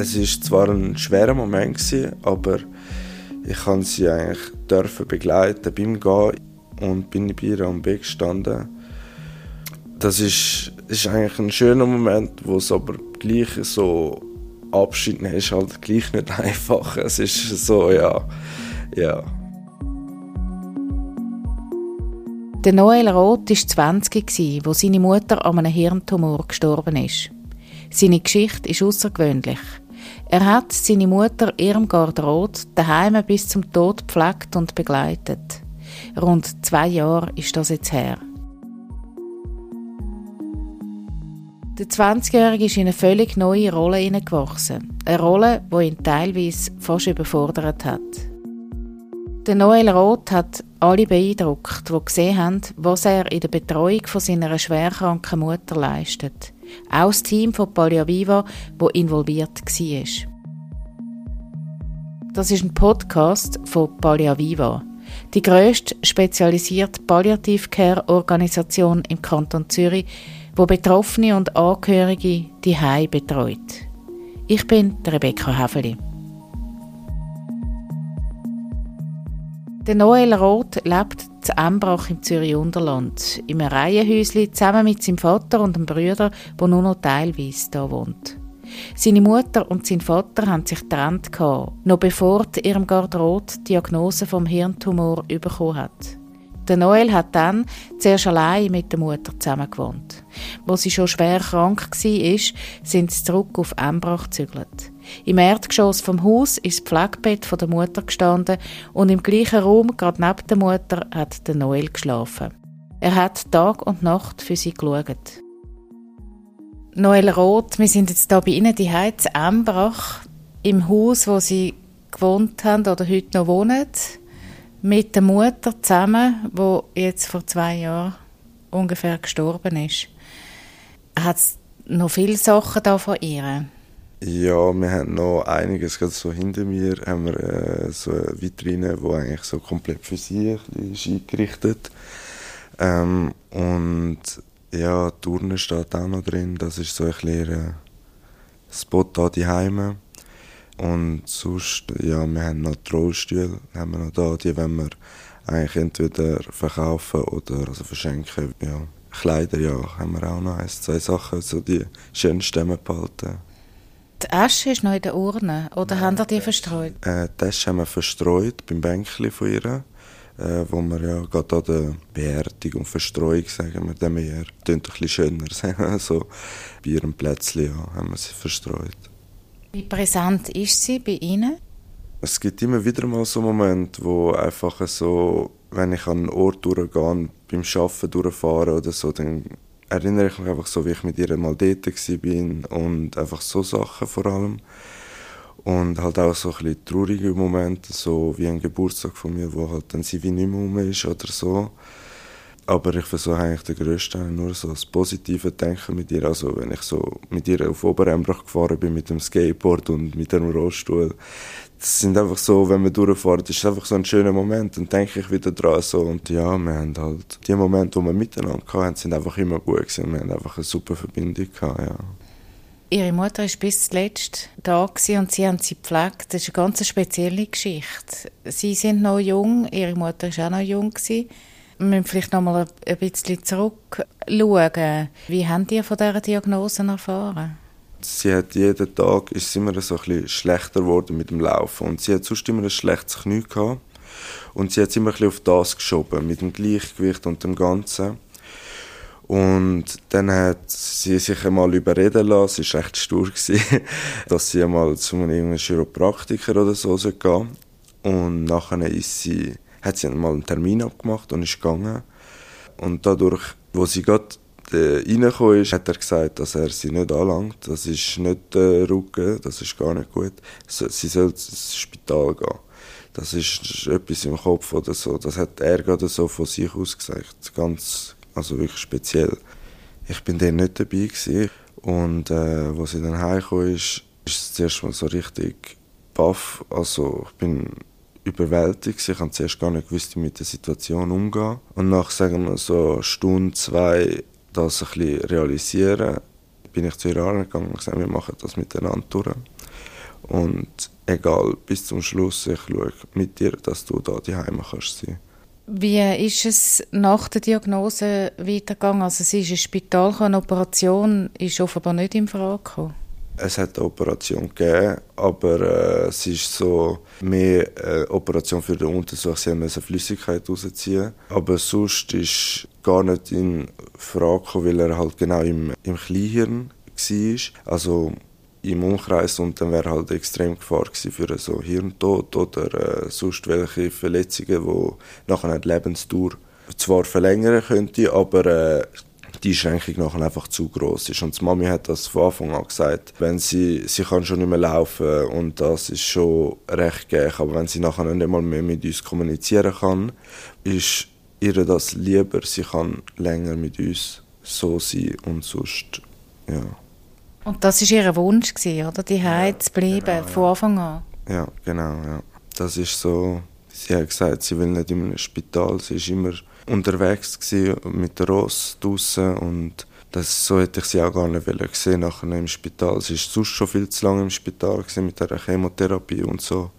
Es ist zwar ein schwerer Moment gewesen, aber ich kann sie eigentlich dürfen begleiten beim Gehen und bin bei ihr am Weg gestanden. Das ist, ist eigentlich ein schöner Moment, wo es aber gleich so Abschied nehmen ist halt gleich nicht einfach. Es ist so, ja, ja. Der Noel Roth war 20, als seine Mutter an einem Hirntumor gestorben ist. Seine Geschichte ist außergewöhnlich. Er hat seine Mutter Irmgard Roth daheim bis zum Tod gepflegt und begleitet. Rund zwei Jahre ist das jetzt her. Der 20-Jährige ist in eine völlig neue Rolle hineingewachsen. Eine Rolle, die ihn teilweise fast überfordert hat. Der Noel Roth hat alle beeindruckt, die gesehen haben, was er in der Betreuung von seiner schwerkranken Mutter leistet. Auch das Team von Pallia Viva, das involviert war. Das ist ein Podcast von Pallia Viva, die grösste spezialisierte Palliative-Care-Organisation im Kanton Zürich, wo Betroffene und Angehörige die betreut. Ich bin Rebecca Haveli. Der Noel Roth lebt zu Embrach im Zürich Unterland, im Reihenhäuschen zusammen mit seinem Vater und einem Bruder, der nur noch teilweise hier wohnt. Seine Mutter und sein Vater haben sich getrennt, noch bevor ihrem Roth die Diagnose vom Hirntumor bekommen hat. Der Noel hat dann zuerst allein mit der Mutter zusammen gewohnt. Wo sie schon schwer krank war, sind sie zurück auf Embrach gezügelt. Im Erdgeschoss vom Haus ist das Pflegebett von der Mutter gestanden und im gleichen Raum, gerade neben der Mutter, hat der Noel geschlafen. Er hat Tag und Nacht für sie geschaut. Noel Roth, wir sind jetzt hier bei Ihnen die Heiz Embrach im Haus, wo Sie gewohnt haben oder heute noch wohnen mit der Mutter zusammen, wo jetzt vor zwei Jahren ungefähr gestorben ist. Hat es noch viele Sachen da von ihr? Ja, wir haben noch einiges. Gerade so hinter mir haben wir äh, so eine Vitrine, die eigentlich so komplett für sie ist eingerichtet. Ähm, und ja, die Turne steht auch noch drin. Das ist so ein kleiner Spot da die Heime. Und sonst, ja, wir haben noch die haben wir noch da, die wollen wir eigentlich entweder verkaufen oder also verschenken. Ja. Kleider, ja, haben wir auch noch eins, zwei Sachen, so die Stämme behalten. Die Asche ist noch in der Urne, oder Nein, haben ihr die verstreut? Äh, die Asche haben wir verstreut beim Bänkchen von ihr, äh, wo wir ja gerade an der Beerdigung und Verstreuung, sagen wir dem eher, klingt ein bisschen schöner, sagen so bei ihrem Plätzchen ja, haben wir sie verstreut. Wie präsent ist sie bei Ihnen? Es gibt immer wieder mal so Momente, wo einfach so, wenn ich an einen Ort durchgehe, beim Arbeiten durchfahre oder so, dann erinnere ich mich einfach so, wie ich mit ihr mal dort war und einfach so Sachen vor allem. Und halt auch so ein bisschen traurige Momente, so wie ein Geburtstag von mir, wo halt dann sie wie nicht mehr rum ist oder so. Aber ich versuche eigentlich den grössten nur so das positive Denken mit ihr. Also wenn ich so mit ihr auf Oberembrach gefahren bin mit dem Skateboard und mit dem Rollstuhl, das sind einfach so, wenn man durchfährt, ist einfach so ein schöner Moment. Dann denke ich wieder dran so. Und ja, wir haben halt, die Momente, die wir miteinander hatten, sind einfach immer gut gewesen. Wir haben einfach eine super Verbindung gehabt, ja. Ihre Mutter war bis zuletzt da und Sie haben sie gepflegt. Das ist eine ganz spezielle Geschichte. Sie sind noch jung, Ihre Mutter war auch noch jung. Gewesen. Wir müssen vielleicht noch mal ein bisschen zurückschauen. Wie haben die von dieser Diagnose erfahren? Sie hat jeden Tag ist immer so ein bisschen schlechter geworden mit dem Laufen und sie hat sonst immer ein schlechtes Knie gehabt und sie hat immer ein bisschen auf das geschoben mit dem Gleichgewicht und dem Ganzen. Und dann hat sie sich einmal überreden lassen, es war recht stur, dass sie einmal zu einem Chiropraktiker oder so gehen Und nachher ist sie hat sie mal einen Termin abgemacht und ist gegangen. Und dadurch, wo sie gerade äh, reingekommen ist, hat er gesagt, dass er sie nicht anlangt. Das ist nicht der Rücken, das ist gar nicht gut. Sie soll ins Spital gehen. Das ist etwas im Kopf oder so. Das hat er gerade so von sich aus gesagt. Ganz, also wirklich speziell. Ich bin dann nicht dabei gewesen. Und äh, wo sie dann heimgekommen ist, ist es zuerst mal so richtig baff. Also ich bin überwältigt. Ich habe zuerst gar nicht gewusst, wie mit der Situation umgehen. Und nach, sagen wir so, Stunde, zwei, das ein bisschen realisieren, bin ich zu ihr angegangen und gesagt, wir machen das miteinander durch. Und egal, bis zum Schluss, ich schaue mit dir, dass du da die Heime kannst sein. Wie ist es nach der Diagnose weitergegangen? Also sie ist ins Spital, eine Operation ist offenbar nicht in Frage gekommen. Es hat eine Operation gegeben, aber äh, es ist so mehr eine Operation für den Untersuch. Sie mussten Flüssigkeit rausziehen. Aber sonst ist gar nicht in Frage gekommen, weil er halt genau im, im Kleinhirn war. Also im Umkreis und dann wäre halt extrem Gefahr für so Hirntod oder äh, sonst welche Verletzungen, die nachher die Lebensdauer zwar verlängern könnte, aber äh, die Einschränkung nachher einfach zu groß ist. Und die Mami hat das von Anfang an gesagt, wenn sie, sie kann schon nicht mehr laufen und das ist schon recht gäch, aber wenn sie nachher nicht mal mehr mit uns kommunizieren kann, ist ihr das lieber, sie kann länger mit uns so sein und sonst, ja. Und das war ihr Wunsch, oder? Die ja, zu bleiben, genau, von Anfang an? Ja, genau, ja. Das ist so, sie hat gesagt, sie will nicht in einem Spital, sie ist immer unterwegs mit der Ross draußen und das, so hätte ich sie auch gar nicht gesehen nachher im Spital. Sie war sonst schon viel zu lange im Spital mit der Chemotherapie und so.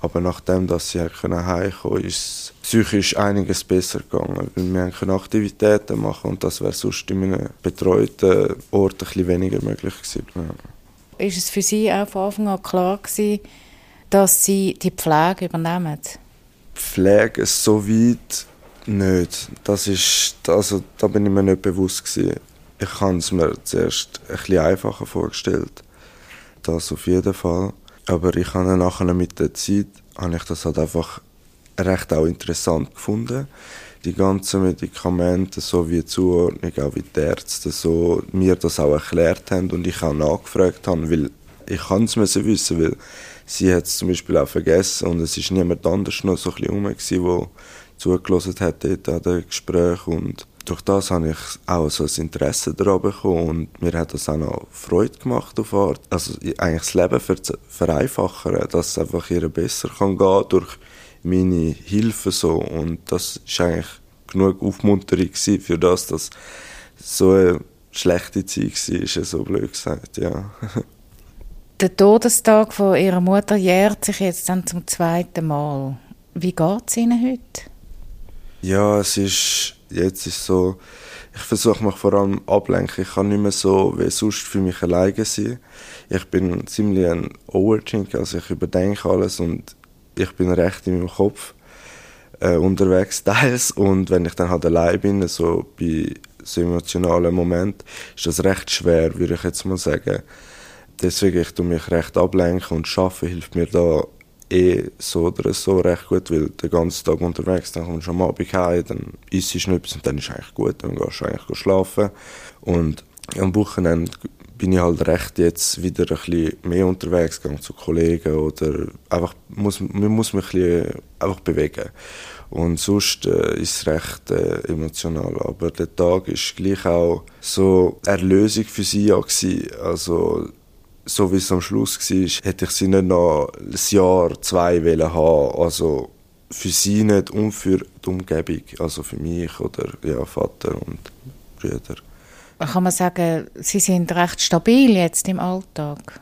Aber nachdem dass sie heimkommen konnte, ist psychisch einiges besser gegangen. Weil wir können Aktivitäten machen und das wäre sonst in einem betreuten Ort ein bisschen weniger möglich gewesen. Ja. Ist es für Sie auch von Anfang an klar gewesen, dass Sie die Pflege übernehmen? Pflege so weit nicht. Das ist, also, da bin ich mir nicht bewusst gewesen. Ich habe es mir zuerst bisschen einfacher vorgestellt. Das auf jeden Fall. Aber ich habe nachher mit der Zeit, habe ich das halt einfach recht auch interessant gefunden. Die ganzen Medikamente, so wie die Zuordnung, auch wie die Ärzte so mir das auch erklärt haben und ich auch nachgefragt habe, weil ich es wissen, weil sie hat es zum Beispiel auch vergessen und es ist niemand anders noch so ein bisschen rum, zugelassen hat dort an den Gesprächen und durch das habe ich auch so ein Interesse daran bekommen und mir hat das auch noch Freude gemacht auf Art. Also eigentlich das Leben vereinfachen, dass es einfach ihr besser kann gehen durch meine Hilfe so und das ist eigentlich genug Aufmunterung für das, dass so eine schlechte Zeit war, so blöd gesagt, ja. Der Todestag von ihrer Mutter jährt sich jetzt dann zum zweiten Mal. Wie geht es Ihnen heute? Ja, es ist, jetzt ist so, ich versuche mich vor allem ablenken. Ich kann nicht mehr so wie sonst für mich alleine sein. Ich bin ziemlich ein Overthinker, also ich überdenke alles und ich bin recht in meinem Kopf äh, unterwegs teils und wenn ich dann halt allein bin, so bei so emotionalen Momenten, ist das recht schwer, würde ich jetzt mal sagen. Deswegen ich tue mich recht ablenken und Schaffen hilft mir da eh so oder so recht gut, weil den ganzen Tag unterwegs, dann kommst du am Abend heim, dann isst du nichts und dann ist eigentlich gut, dann gehst du eigentlich schlafen. Und am Wochenende bin ich halt recht jetzt wieder ein bisschen mehr unterwegs, gehe zu Kollegen oder einfach, muss, man muss mich ein bisschen einfach bewegen. Und sonst äh, ist es recht äh, emotional. Aber der Tag ist gleich auch so Erlösung für sie gewesen. Also, so wie es am Schluss war, hätte ich sie nicht noch ein Jahr, zwei wollen haben. Also für sie nicht und für die Umgebung, also für mich oder ja, Vater und Brüder. Kann man sagen, Sie sind recht stabil jetzt im Alltag?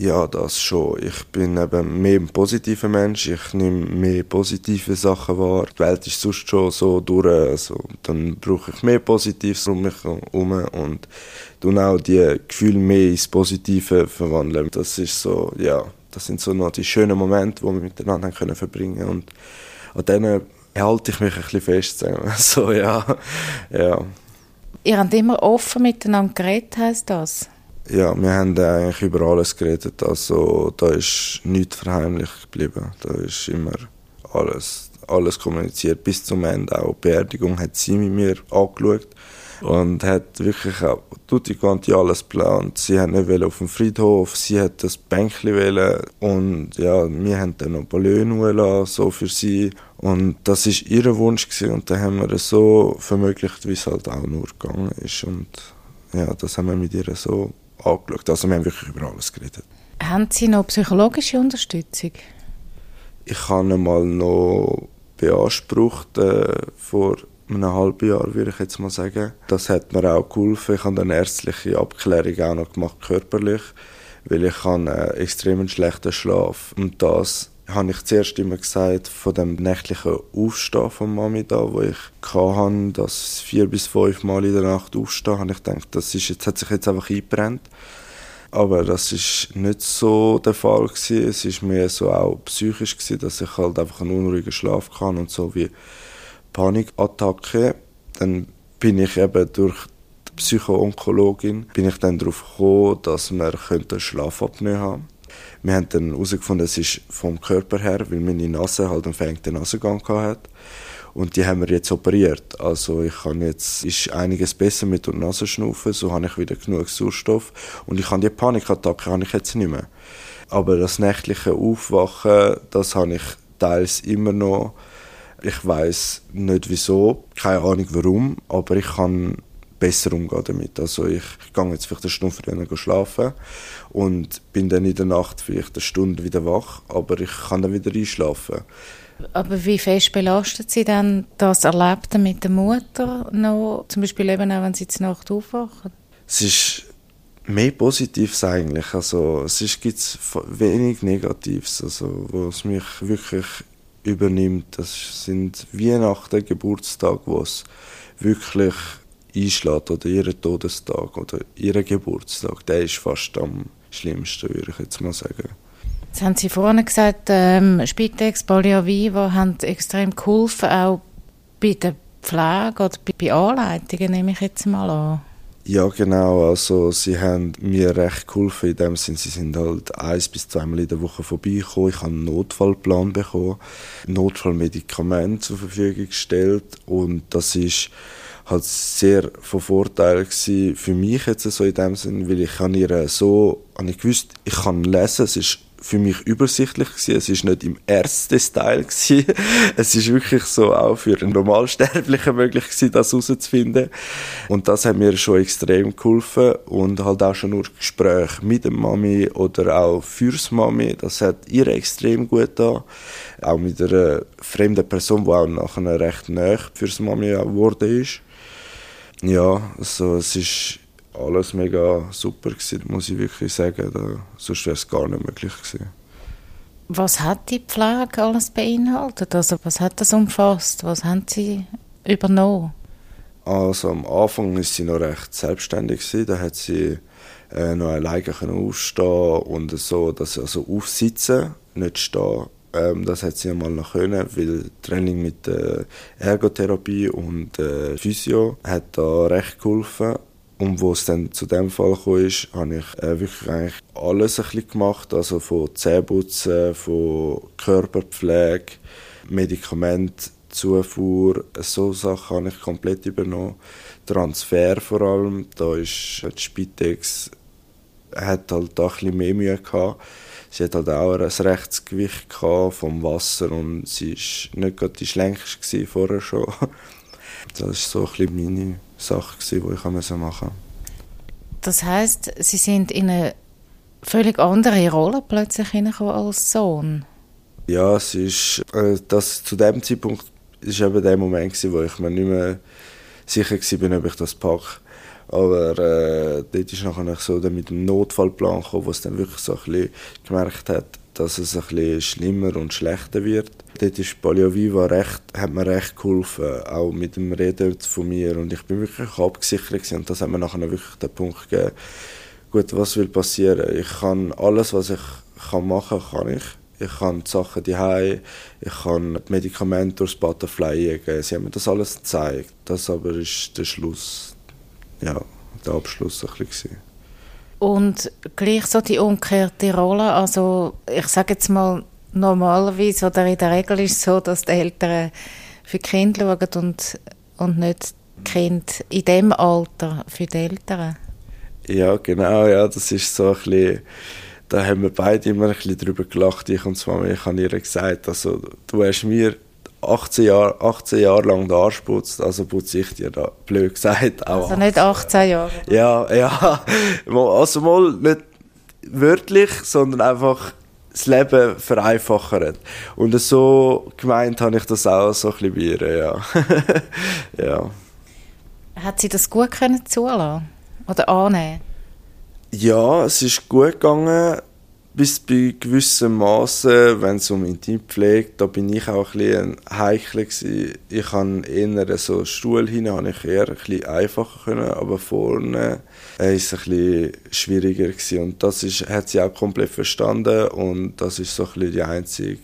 Ja, das schon. Ich bin eben mehr ein positiver Mensch. Ich nehme mehr positive Sachen wahr. Die Welt ist sonst schon so durch. Also, dann brauche ich mehr Positives um mich herum und dann auch die Gefühle mehr ins Positive verwandeln. Das ist so, ja, das sind so noch die schönen Momente, die wir miteinander können verbringen Und an denen halte ich mich ein bisschen fest. So, ja, ja. Ihr habt immer offen miteinander geredet, heisst das? Ja, wir haben eigentlich über alles geredet. Also da ist nichts verheimlicht geblieben. Da ist immer alles, alles kommuniziert bis zum Ende. Auch die Beerdigung hat sie mit mir angeschaut und hat wirklich auch tutti quanti alles geplant. Sie hat nicht auf dem Friedhof, sie hat das Bänkchen wählen und ja, wir haben dann noch Ballon so für sie und das ist ihr Wunsch gewesen. und dann haben wir es so vermöglicht, wie es halt auch nur gegangen ist und ja, das haben wir mit ihr so angeschaut. Also wir haben wirklich über alles geredet. Haben Sie noch psychologische Unterstützung? Ich habe mal noch beansprucht äh, vor einem halben Jahr, würde ich jetzt mal sagen. Das hat mir auch geholfen. Ich habe dann ärztliche Abklärung auch noch gemacht, körperlich, weil ich habe einen extrem schlechten Schlaf und das habe ich zuerst immer gesagt, von dem nächtlichen Aufstehen von Mami da, wo ich hatte, dass vier bis fünf Mal in der Nacht aufstehen, habe ich gedacht, das ist jetzt, hat sich jetzt einfach eingebrennt. Aber das ist nicht so der Fall gewesen. Es ist mehr so auch psychisch gewesen, dass ich halt einfach einen unruhigen Schlaf kann und so wie Panikattacke. Dann bin ich eben durch die Psychoonkologin bin ich dann darauf gekommen, dass wir Schlafapnoe haben wir haben dann herausgefunden, es ist vom Körper her, weil meine Nase halt einen verengten Nasengang hatte. Und die haben wir jetzt operiert. Also ich kann jetzt, ist einiges besser mit der Nasenschnaufen, so habe ich wieder genug Sauerstoff. Und ich habe die Panikattacke habe ich jetzt nicht mehr. Aber das nächtliche Aufwachen, das habe ich teils immer noch. Ich weiß nicht wieso, keine Ahnung warum, aber ich kann besser umgehen damit. Also ich, ich gehe jetzt vielleicht eine Stunde früher schlafen und bin dann in der Nacht vielleicht eine Stunde wieder wach, aber ich kann dann wieder einschlafen. Aber wie fest belastet Sie dann das Erlebte mit der Mutter noch, zum Beispiel eben auch, wenn Sie zur Nacht aufwachen? Es ist mehr Positives eigentlich, also es ist, gibt wenig Negatives, also wo es mich wirklich übernimmt. Das sind Weihnachten, Geburtstag, wo es wirklich einschlägt oder ihren Todestag oder ihren Geburtstag, der ist fast am schlimmsten, würde ich jetzt mal sagen. Jetzt haben Sie vorhin gesagt, ähm, Spitex, Pallia Viva haben extrem geholfen, auch bei der Pflege oder bei Anleitungen, nehme ich jetzt mal an. Ja, genau. Also, sie haben mir recht geholfen. In dem Sinne, sie sind halt eins bis zweimal in der Woche vorbeigekommen. Ich habe einen Notfallplan bekommen, Notfallmedikamente zur Verfügung gestellt. Und das ist halt sehr von Vorteil für mich jetzt so in dem Sinn, weil ich kann ihr so, ich gewusst, ich kann lesen, es ist für mich übersichtlich gewesen. Es ist nicht im Ärzte-Style gewesen. Es ist wirklich so auch für einen Normalsterblichen möglich gewesen, das herauszufinden. Und das hat mir schon extrem geholfen und halt auch schon nur Gespräche mit der Mami oder auch fürs Mami. Das hat ihr extrem gut da. Auch mit einer fremden Person, die auch nachher recht nah fürs Mami geworden ist. Ja, also es ist alles mega super gewesen, muss ich wirklich sagen. Da, sonst wäre es gar nicht möglich gewesen. Was hat die Pflege alles beinhaltet? Also was hat das umfasst? Was haben Sie übernommen? Also am Anfang ist sie noch recht selbstständig gewesen. Da hat sie äh, noch alleine können aufstehen und so, dass sie also aufsitzen, nicht stehen. Ähm, das hat sie einmal noch können, weil Training mit äh, Ergotherapie und äh, Physio hat da recht geholfen. Und wo es dann zu dem Fall kam, ist, habe ich äh, wirklich eigentlich alles ein bisschen gemacht. Also von Zähneputzen, von Körperpflege, Medikamentenzufuhr, so Sachen habe ich komplett übernommen. Transfer vor allem, da ist die Spitex hat halt da ein bisschen mehr Mühe gehabt. Sie hat halt auch ein Rechtsgewicht gehabt vom Wasser und sie war nicht gerade die schlänkste vorher schon. Das war so ein bisschen meine Sache, die ich machen musste. Das heißt, Sie sind in eine völlig andere Rolle plötzlich als Sohn? Ja, es ist, äh, das, zu dem Zeitpunkt war eben der Moment, gewesen, wo ich mir nicht mehr sicher war, ob ich das packe. Aber äh, dort ist nachher so mit dem Notfallplan gekommen, wo es dann wirklich so ein bisschen gemerkt hat, dass es ein schlimmer und schlechter wird. Dort ist Paleo Viva recht, hat mir recht geholfen, auch mit dem Reden von mir. Und ich bin wirklich abgesichert und das hat mir nachher wirklich den Punkt gegeben, gut, was will passieren? Ich kann alles, was ich kann machen kann, kann ich. Ich kann die Sachen die ich kann die Medikamente durchs Butterfly geben. Sie haben mir das alles gezeigt. Das aber ist der Schluss, ja, der Abschluss ein bisschen. Und gleich so die umgekehrte Rolle, also ich sage jetzt mal, normalerweise oder in der Regel ist es so, dass die Eltern für die Kinder schauen und, und nicht die Kinder in dem Alter für die Eltern. Ja, genau, ja, das ist so ein bisschen, da haben wir beide immer ein bisschen drüber gelacht, ich und Mama, ich habe ihr gesagt, also du hast mir 18 Jahre, 18 Jahre lang den Arsch putzt, also putze ich dir da, blöd gesagt, auch. Also nicht 18 Jahre? Ja, ja, also mal nicht wörtlich, sondern einfach das Leben vereinfachen. Und so gemeint habe ich das auch so ein bisschen bei ihr, ja. ja. Hat sie das gut können zulassen oder annehmen? Ja, es ist gut gegangen bis bei gewissen Maßen, wenn es um Intimpflege, da bin ich auch ein bisschen heikel gewesen. Ich habe eher so Stuhl hin, ich eher ein bisschen einfacher können, aber vorne äh, ist es ein bisschen schwieriger gewesen. und das ist, hat sie auch komplett verstanden und das ist so ein bisschen die einzige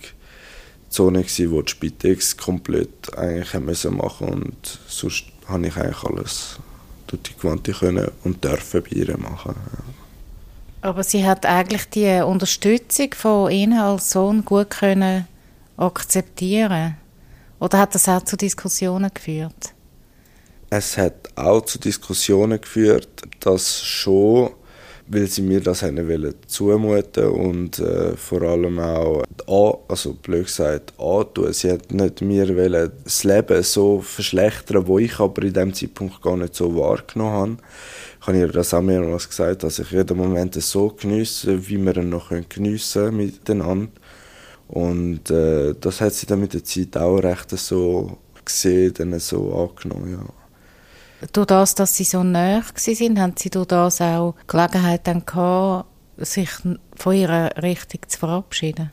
Zone gewesen, wo die Spitex komplett eigentlich müssen machen und sonst habe ich eigentlich alles durch die Quante können und dürfen bei ihr machen. Ja. Aber sie hat eigentlich die Unterstützung von Ihnen als Sohn gut können akzeptieren Oder hat das auch zu Diskussionen geführt? Es hat auch zu Diskussionen geführt, dass schon, weil sie mir das wollen zumuten und äh, vor allem auch, also blöd gesagt, antun. Sie hat nicht mir wollen das Leben so verschlechtern, wo ich aber in dem Zeitpunkt gar nicht so wahrgenommen habe habe ich das auch mehrmals gesagt, dass ich jeden Moment so geniesse, wie wir ihn noch geniessen miteinander. Und äh, das hat sie dann mit der Zeit auch recht so gesehen, dann so angenommen, ja. Durch das, dass sie so nah sind, haben sie durch das auch Gelegenheit dann gehabt, sich von ihrer Richtung zu verabschieden?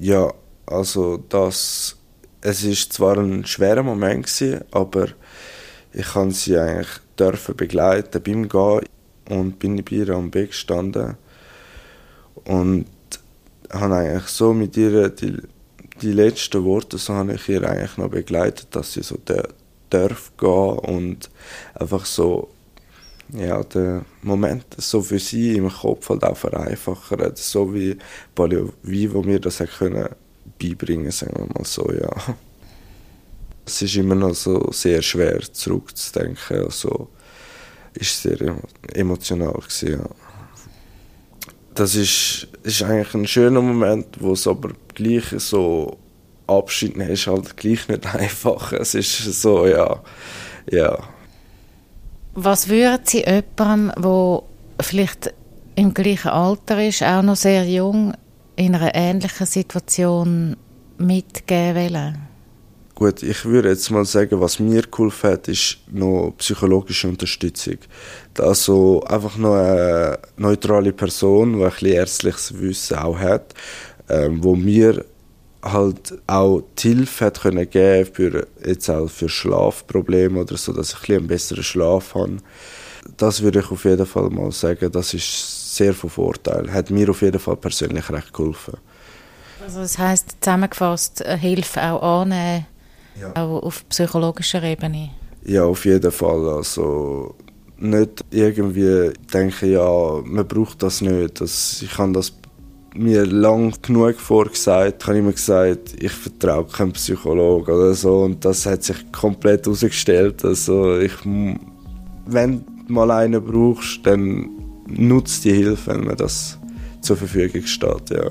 Ja, also das, es ist zwar ein schwerer Moment gewesen, aber ich kann sie eigentlich dürfen begleiten beim Gehen und bin bei ihr am Weg gestanden und habe eigentlich so mit ihr die, die letzten Worte so habe ich ihr eigentlich noch begleitet, dass sie so darf gehen und einfach so ja, der Moment so für sie im Kopf halt auch vereinfachen, so wie Paleo Vivo mir das hat können beibringen, sagen wir mal so, ja. Es ist immer noch so sehr schwer zurückzudenken. Also, ist sehr emotional gewesen, ja. Das ist, ist eigentlich ein schöner Moment, wo es aber gleich so Abschied nehmen ist halt gleich nicht einfach. Es ist so, ja, ja. Was würden Sie jemandem, der vielleicht im gleichen Alter ist, auch noch sehr jung, in einer ähnlichen Situation mitgeben wollen? Gut, ich würde jetzt mal sagen, was mir geholfen hat, ist noch psychologische Unterstützung. Also einfach noch eine neutrale Person, die ein bisschen ärztliches Wissen auch hat, ähm, wo mir halt auch die Hilfe hat können geben für jetzt auch für Schlafprobleme oder so, dass ich ein bisschen einen besseren Schlaf habe. Das würde ich auf jeden Fall mal sagen, das ist sehr von Vorteil. Hat mir auf jeden Fall persönlich recht geholfen. Also das heißt zusammengefasst, Hilfe auch annehmen ja. Auch auf psychologischer Ebene? Ja, auf jeden Fall. Also nicht irgendwie denken, ja, man braucht das nicht. Das, ich habe das mir lang genug vorgesagt. Ich habe immer gesagt, ich vertraue keinem Psychologen oder so. Und das hat sich komplett herausgestellt. Also ich, wenn du mal einen brauchst, dann nutzt die Hilfe, wenn man das zur Verfügung steht. Ja.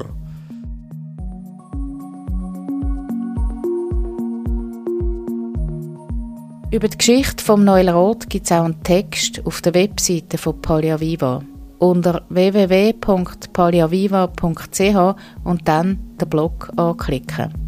Über die Geschichte vom Neulerot gibt es auch einen Text auf der Webseite von Pallia Viva unter www.palliaviva.ch und dann den Blog anklicken.